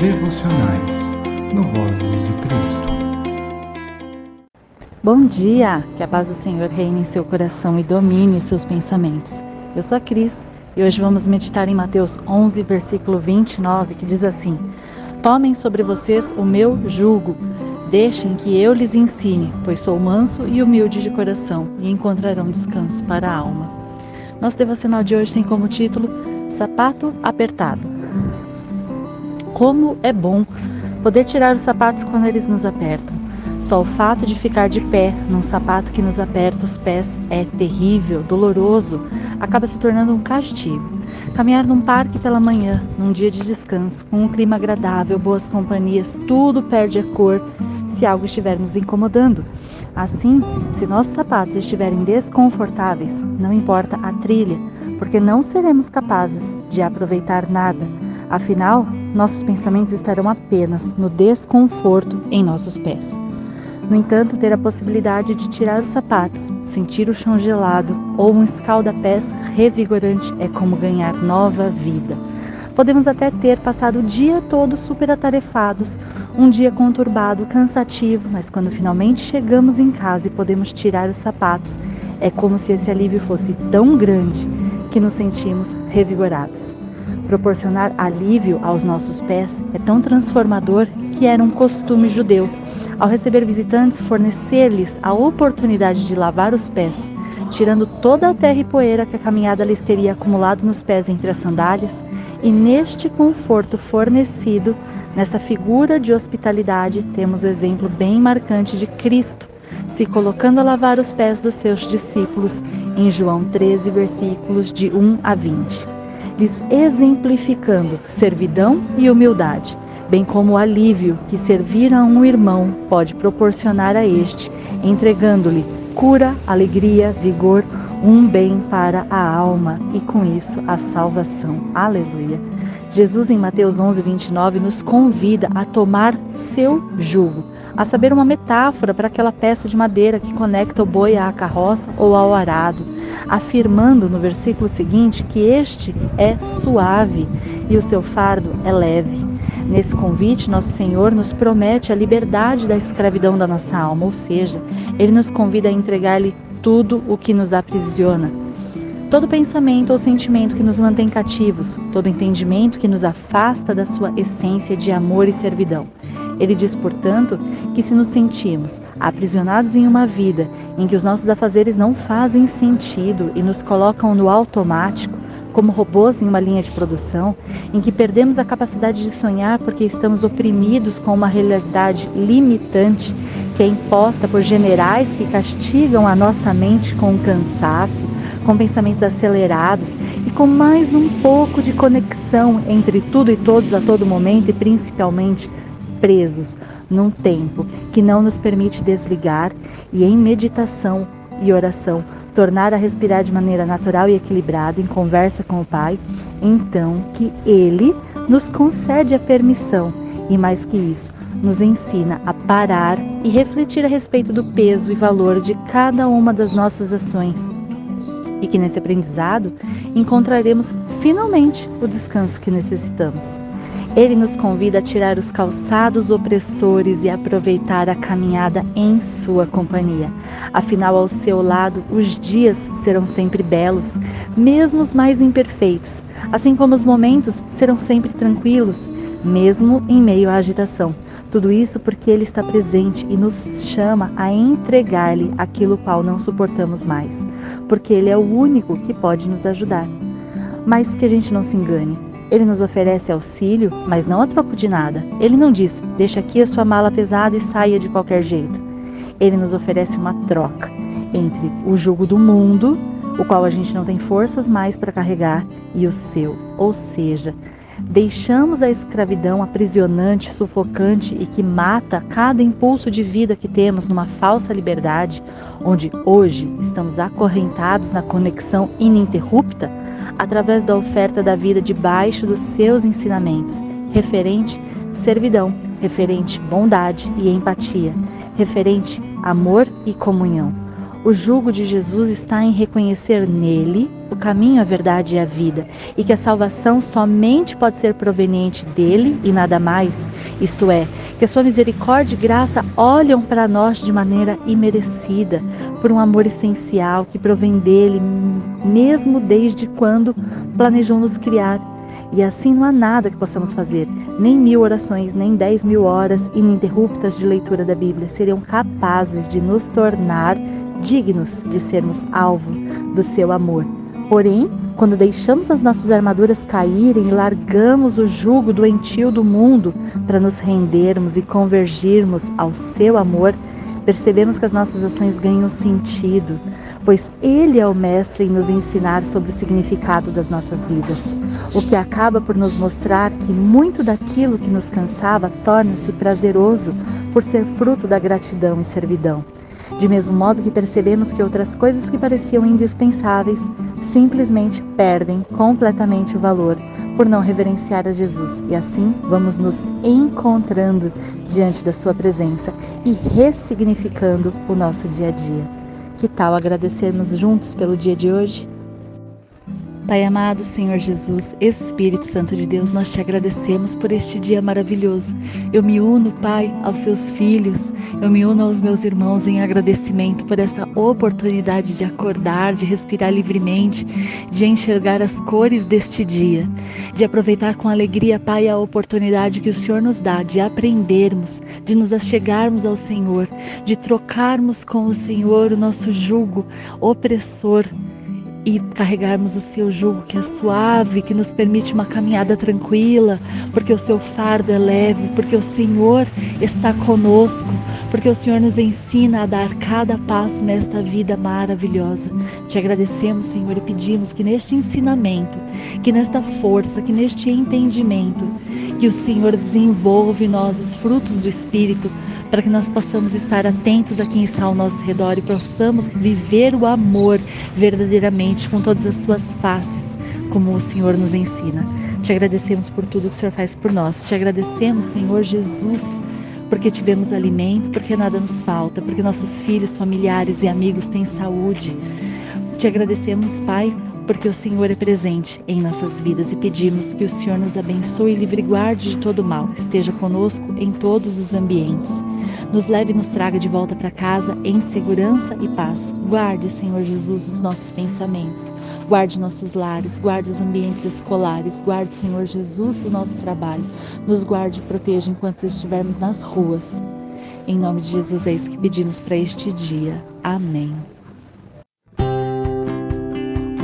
devocionais no Vozes de Cristo. Bom dia! Que a paz do Senhor reine em seu coração e domine os seus pensamentos. Eu sou a Cris e hoje vamos meditar em Mateus 11, versículo 29, que diz assim: Tomem sobre vocês o meu jugo, deixem que eu lhes ensine, pois sou manso e humilde de coração e encontrarão descanso para a alma. Nosso devocional de hoje tem como título Sapato Apertado. Como é bom poder tirar os sapatos quando eles nos apertam. Só o fato de ficar de pé num sapato que nos aperta os pés é terrível, doloroso, acaba se tornando um castigo. Caminhar num parque pela manhã, num dia de descanso, com um clima agradável, boas companhias, tudo perde a cor se algo estiver nos incomodando. Assim, se nossos sapatos estiverem desconfortáveis, não importa a trilha, porque não seremos capazes de aproveitar nada. Afinal, nossos pensamentos estarão apenas no desconforto em nossos pés. No entanto, ter a possibilidade de tirar os sapatos, sentir o chão gelado ou um escalda-pés revigorante é como ganhar nova vida. Podemos até ter passado o dia todo super atarefados, um dia conturbado, cansativo, mas quando finalmente chegamos em casa e podemos tirar os sapatos, é como se esse alívio fosse tão grande que nos sentimos revigorados. Proporcionar alívio aos nossos pés é tão transformador que era um costume judeu. Ao receber visitantes, fornecer-lhes a oportunidade de lavar os pés, tirando toda a terra e poeira que a caminhada lhes teria acumulado nos pés entre as sandálias, e neste conforto fornecido, nessa figura de hospitalidade, temos o exemplo bem marcante de Cristo, se colocando a lavar os pés dos seus discípulos, em João 13, versículos de 1 a 20 lhes exemplificando servidão e humildade, bem como o alívio que servir a um irmão pode proporcionar a este, entregando-lhe cura, alegria, vigor, um bem para a alma e com isso a salvação. Aleluia. Jesus em Mateus 11, 29 nos convida a tomar seu jugo, a saber uma metáfora para aquela peça de madeira que conecta o boi à carroça ou ao arado afirmando no versículo seguinte que este é suave e o seu fardo é leve. Nesse convite, nosso Senhor nos promete a liberdade da escravidão da nossa alma, ou seja, ele nos convida a entregar-lhe tudo o que nos aprisiona. Todo pensamento ou sentimento que nos mantém cativos, todo entendimento que nos afasta da sua essência de amor e servidão. Ele diz, portanto, que se nos sentimos aprisionados em uma vida em que os nossos afazeres não fazem sentido e nos colocam no automático, como robôs em uma linha de produção, em que perdemos a capacidade de sonhar porque estamos oprimidos com uma realidade limitante que é imposta por generais que castigam a nossa mente com cansaço, com pensamentos acelerados e com mais um pouco de conexão entre tudo e todos a todo momento e principalmente presos num tempo que não nos permite desligar e em meditação e oração tornar a respirar de maneira natural e equilibrada em conversa com o Pai, então que Ele nos concede a permissão e mais que isso, nos ensina a parar e refletir a respeito do peso e valor de cada uma das nossas ações. E que nesse aprendizado encontraremos finalmente o descanso que necessitamos. Ele nos convida a tirar os calçados opressores e aproveitar a caminhada em sua companhia. Afinal, ao seu lado, os dias serão sempre belos, mesmo os mais imperfeitos, assim como os momentos serão sempre tranquilos, mesmo em meio à agitação. Tudo isso porque Ele está presente e nos chama a entregar-lhe aquilo qual não suportamos mais, porque Ele é o único que pode nos ajudar. Mas que a gente não se engane, ele nos oferece auxílio, mas não a troco de nada. Ele não diz: deixa aqui a sua mala pesada e saia de qualquer jeito. Ele nos oferece uma troca entre o jugo do mundo, o qual a gente não tem forças mais para carregar, e o seu. Ou seja, deixamos a escravidão aprisionante, sufocante e que mata cada impulso de vida que temos numa falsa liberdade, onde hoje estamos acorrentados na conexão ininterrupta através da oferta da vida debaixo dos seus ensinamentos, referente servidão, referente bondade e empatia, referente amor e comunhão. O jugo de Jesus está em reconhecer nele o caminho, a verdade e a vida, e que a salvação somente pode ser proveniente dele e nada mais. Isto é, que a sua misericórdia e graça olham para nós de maneira imerecida, por um amor essencial que provém dele, mesmo desde quando planejou nos criar. E assim não há nada que possamos fazer, nem mil orações, nem dez mil horas ininterruptas de leitura da Bíblia seriam capazes de nos tornar dignos de sermos alvo do seu amor. Porém, quando deixamos as nossas armaduras caírem e largamos o jugo doentio do mundo para nos rendermos e convergirmos ao seu amor, percebemos que as nossas ações ganham sentido, pois Ele é o Mestre em nos ensinar sobre o significado das nossas vidas, o que acaba por nos mostrar que muito daquilo que nos cansava torna-se prazeroso por ser fruto da gratidão e servidão. De mesmo modo que percebemos que outras coisas que pareciam indispensáveis simplesmente perdem completamente o valor por não reverenciar a Jesus. E assim vamos nos encontrando diante da Sua presença e ressignificando o nosso dia a dia. Que tal agradecermos juntos pelo dia de hoje? Pai amado, Senhor Jesus, Espírito Santo de Deus, nós te agradecemos por este dia maravilhoso. Eu me uno, Pai, aos seus filhos, eu me uno aos meus irmãos em agradecimento por esta oportunidade de acordar, de respirar livremente, de enxergar as cores deste dia, de aproveitar com alegria, Pai, a oportunidade que o Senhor nos dá de aprendermos, de nos achegarmos ao Senhor, de trocarmos com o Senhor o nosso jugo opressor e carregarmos o seu jugo que é suave, que nos permite uma caminhada tranquila, porque o seu fardo é leve, porque o Senhor está conosco, porque o Senhor nos ensina a dar cada passo nesta vida maravilhosa. Te agradecemos, Senhor, e pedimos que neste ensinamento, que nesta força, que neste entendimento, que o Senhor desenvolva em nós os frutos do Espírito para que nós possamos estar atentos a quem está ao nosso redor e possamos viver o amor verdadeiramente com todas as suas faces, como o Senhor nos ensina. Te agradecemos por tudo que o Senhor faz por nós. Te agradecemos, Senhor Jesus, porque tivemos alimento, porque nada nos falta, porque nossos filhos, familiares e amigos têm saúde. Te agradecemos, Pai, porque o Senhor é presente em nossas vidas e pedimos que o Senhor nos abençoe e livre guarde de todo mal, esteja conosco em todos os ambientes. Nos leve e nos traga de volta para casa em segurança e paz. Guarde, Senhor Jesus, os nossos pensamentos, guarde nossos lares, guarde os ambientes escolares, guarde, Senhor Jesus, o nosso trabalho. Nos guarde e proteja enquanto estivermos nas ruas. Em nome de Jesus é isso que pedimos para este dia. Amém.